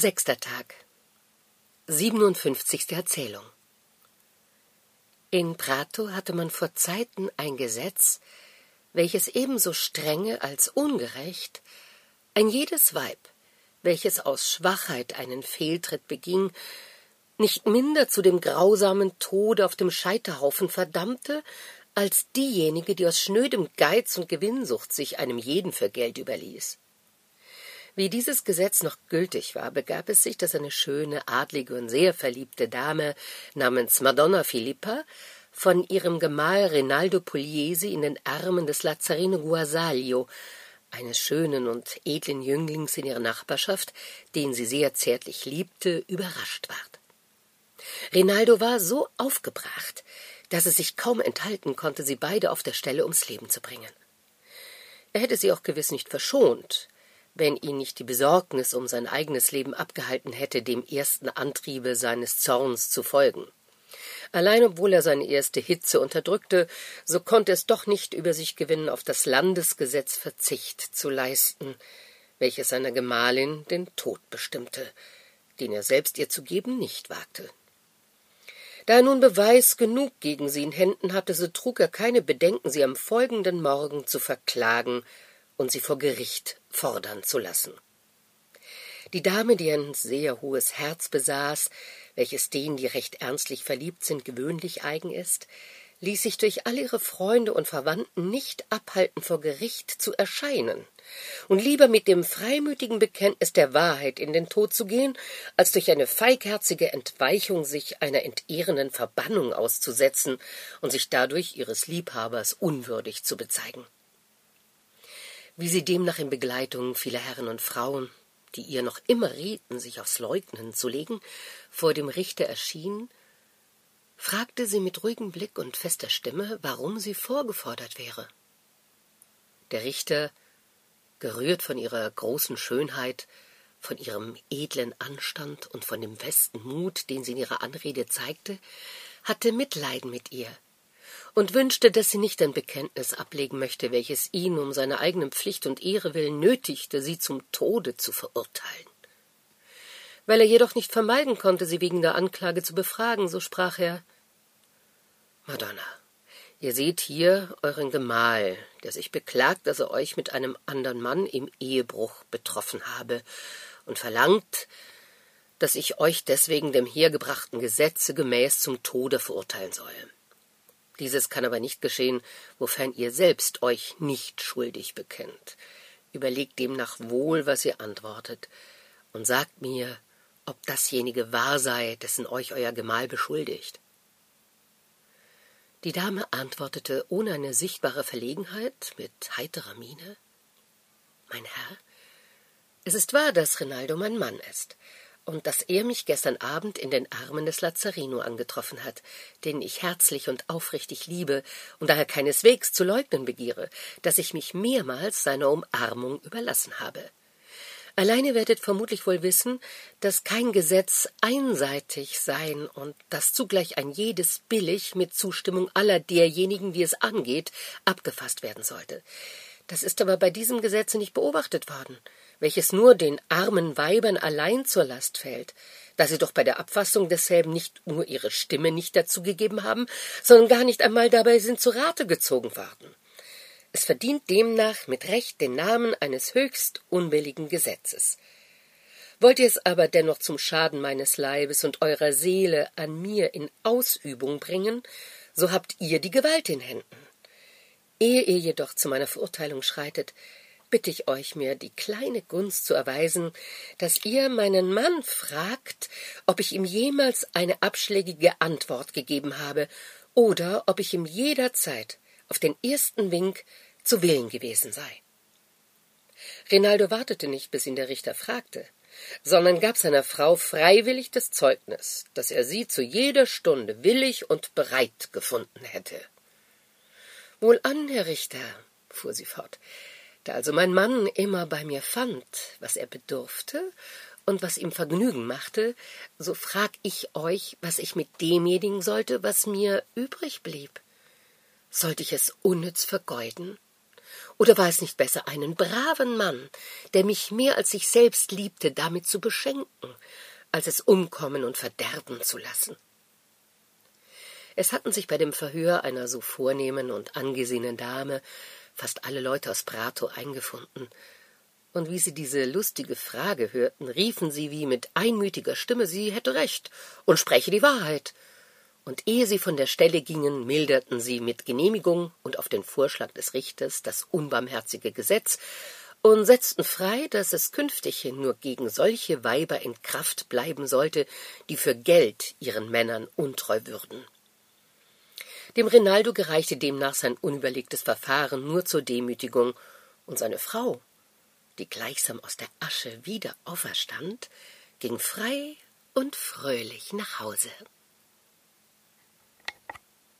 Sechster Tag. 57. Erzählung. In Prato hatte man vor Zeiten ein Gesetz, welches ebenso strenge als ungerecht ein jedes Weib, welches aus Schwachheit einen Fehltritt beging, nicht minder zu dem grausamen Tode auf dem Scheiterhaufen verdammte, als diejenige, die aus schnödem Geiz und Gewinnsucht sich einem jeden für Geld überließ. Wie dieses Gesetz noch gültig war, begab es sich, dass eine schöne, adlige und sehr verliebte Dame namens Madonna Filippa von ihrem Gemahl Rinaldo Pugliese in den Armen des Lazzarino Guasaglio, eines schönen und edlen Jünglings in ihrer Nachbarschaft, den sie sehr zärtlich liebte, überrascht ward. Rinaldo war so aufgebracht, dass es sich kaum enthalten konnte, sie beide auf der Stelle ums Leben zu bringen. Er hätte sie auch gewiss nicht verschont, wenn ihn nicht die Besorgnis um sein eigenes Leben abgehalten hätte, dem ersten Antriebe seines Zorns zu folgen. Allein obwohl er seine erste Hitze unterdrückte, so konnte es doch nicht über sich gewinnen, auf das Landesgesetz Verzicht zu leisten, welches seiner Gemahlin den Tod bestimmte, den er selbst ihr zu geben nicht wagte. Da er nun Beweis genug gegen sie in Händen hatte, so trug er keine Bedenken, sie am folgenden Morgen zu verklagen und sie vor Gericht fordern zu lassen. Die Dame, die ein sehr hohes Herz besaß, welches denen, die recht ernstlich verliebt sind, gewöhnlich eigen ist, ließ sich durch all ihre Freunde und Verwandten nicht abhalten, vor Gericht zu erscheinen, und lieber mit dem freimütigen Bekenntnis der Wahrheit in den Tod zu gehen, als durch eine feigherzige Entweichung sich einer entehrenden Verbannung auszusetzen und sich dadurch ihres Liebhabers unwürdig zu bezeigen. Wie sie demnach in Begleitung vieler Herren und Frauen, die ihr noch immer rieten, sich aufs Leugnen zu legen, vor dem Richter erschien, fragte sie mit ruhigem Blick und fester Stimme, warum sie vorgefordert wäre. Der Richter, gerührt von ihrer großen Schönheit, von ihrem edlen Anstand und von dem festen Mut, den sie in ihrer Anrede zeigte, hatte Mitleiden mit ihr und wünschte, dass sie nicht ein Bekenntnis ablegen möchte, welches ihn um seine eigenen Pflicht und Ehre willen nötigte, sie zum Tode zu verurteilen. Weil er jedoch nicht vermeiden konnte, sie wegen der Anklage zu befragen, so sprach er Madonna, ihr seht hier euren Gemahl, der sich beklagt, dass er euch mit einem andern Mann im Ehebruch betroffen habe, und verlangt, dass ich euch deswegen dem hergebrachten Gesetze gemäß zum Tode verurteilen soll. Dieses kann aber nicht geschehen, wofern ihr selbst euch nicht schuldig bekennt. Überlegt demnach wohl, was ihr antwortet, und sagt mir, ob dasjenige wahr sei, dessen euch euer Gemahl beschuldigt. Die Dame antwortete ohne eine sichtbare Verlegenheit, mit heiterer Miene Mein Herr, es ist wahr, dass Rinaldo mein Mann ist, und dass er mich gestern Abend in den Armen des Lazzarino angetroffen hat, den ich herzlich und aufrichtig liebe und daher keineswegs zu leugnen begehre, dass ich mich mehrmals seiner Umarmung überlassen habe. Alleine werdet vermutlich wohl wissen, dass kein Gesetz einseitig sein und dass zugleich ein jedes billig mit Zustimmung aller derjenigen, die es angeht, abgefasst werden sollte. Das ist aber bei diesem Gesetze nicht beobachtet worden welches nur den armen Weibern allein zur Last fällt, da sie doch bei der Abfassung desselben nicht nur ihre Stimme nicht dazu gegeben haben, sondern gar nicht einmal dabei sind zu Rate gezogen worden. Es verdient demnach mit Recht den Namen eines höchst unbilligen Gesetzes. Wollt ihr es aber dennoch zum Schaden meines Leibes und eurer Seele an mir in Ausübung bringen, so habt ihr die Gewalt in Händen. Ehe ihr jedoch zu meiner Verurteilung schreitet, bitte ich euch, mir die kleine Gunst zu erweisen, dass ihr meinen Mann fragt, ob ich ihm jemals eine abschlägige Antwort gegeben habe oder ob ich ihm jederzeit auf den ersten Wink zu Willen gewesen sei. Rinaldo wartete nicht, bis ihn der Richter fragte, sondern gab seiner Frau freiwillig das Zeugnis, dass er sie zu jeder Stunde willig und bereit gefunden hätte. Wohlan, Herr Richter, fuhr sie fort, da also mein Mann immer bei mir fand, was er bedurfte und was ihm Vergnügen machte, so frag ich euch, was ich mit demjenigen sollte, was mir übrig blieb. Sollte ich es unnütz vergeuden? Oder war es nicht besser, einen braven Mann, der mich mehr als sich selbst liebte, damit zu beschenken, als es umkommen und verderben zu lassen? Es hatten sich bei dem Verhör einer so vornehmen und angesehenen Dame fast alle Leute aus Prato eingefunden, und wie sie diese lustige Frage hörten, riefen sie wie mit einmütiger Stimme, sie hätte recht und spreche die Wahrheit. Und ehe sie von der Stelle gingen, milderten sie mit Genehmigung und auf den Vorschlag des Richters das unbarmherzige Gesetz und setzten frei, dass es künftighin nur gegen solche Weiber in Kraft bleiben sollte, die für Geld ihren Männern untreu würden. Dem Rinaldo gereichte demnach sein unüberlegtes Verfahren nur zur Demütigung, und seine Frau die gleichsam aus der Asche wieder auferstand, ging frei und fröhlich nach Hause.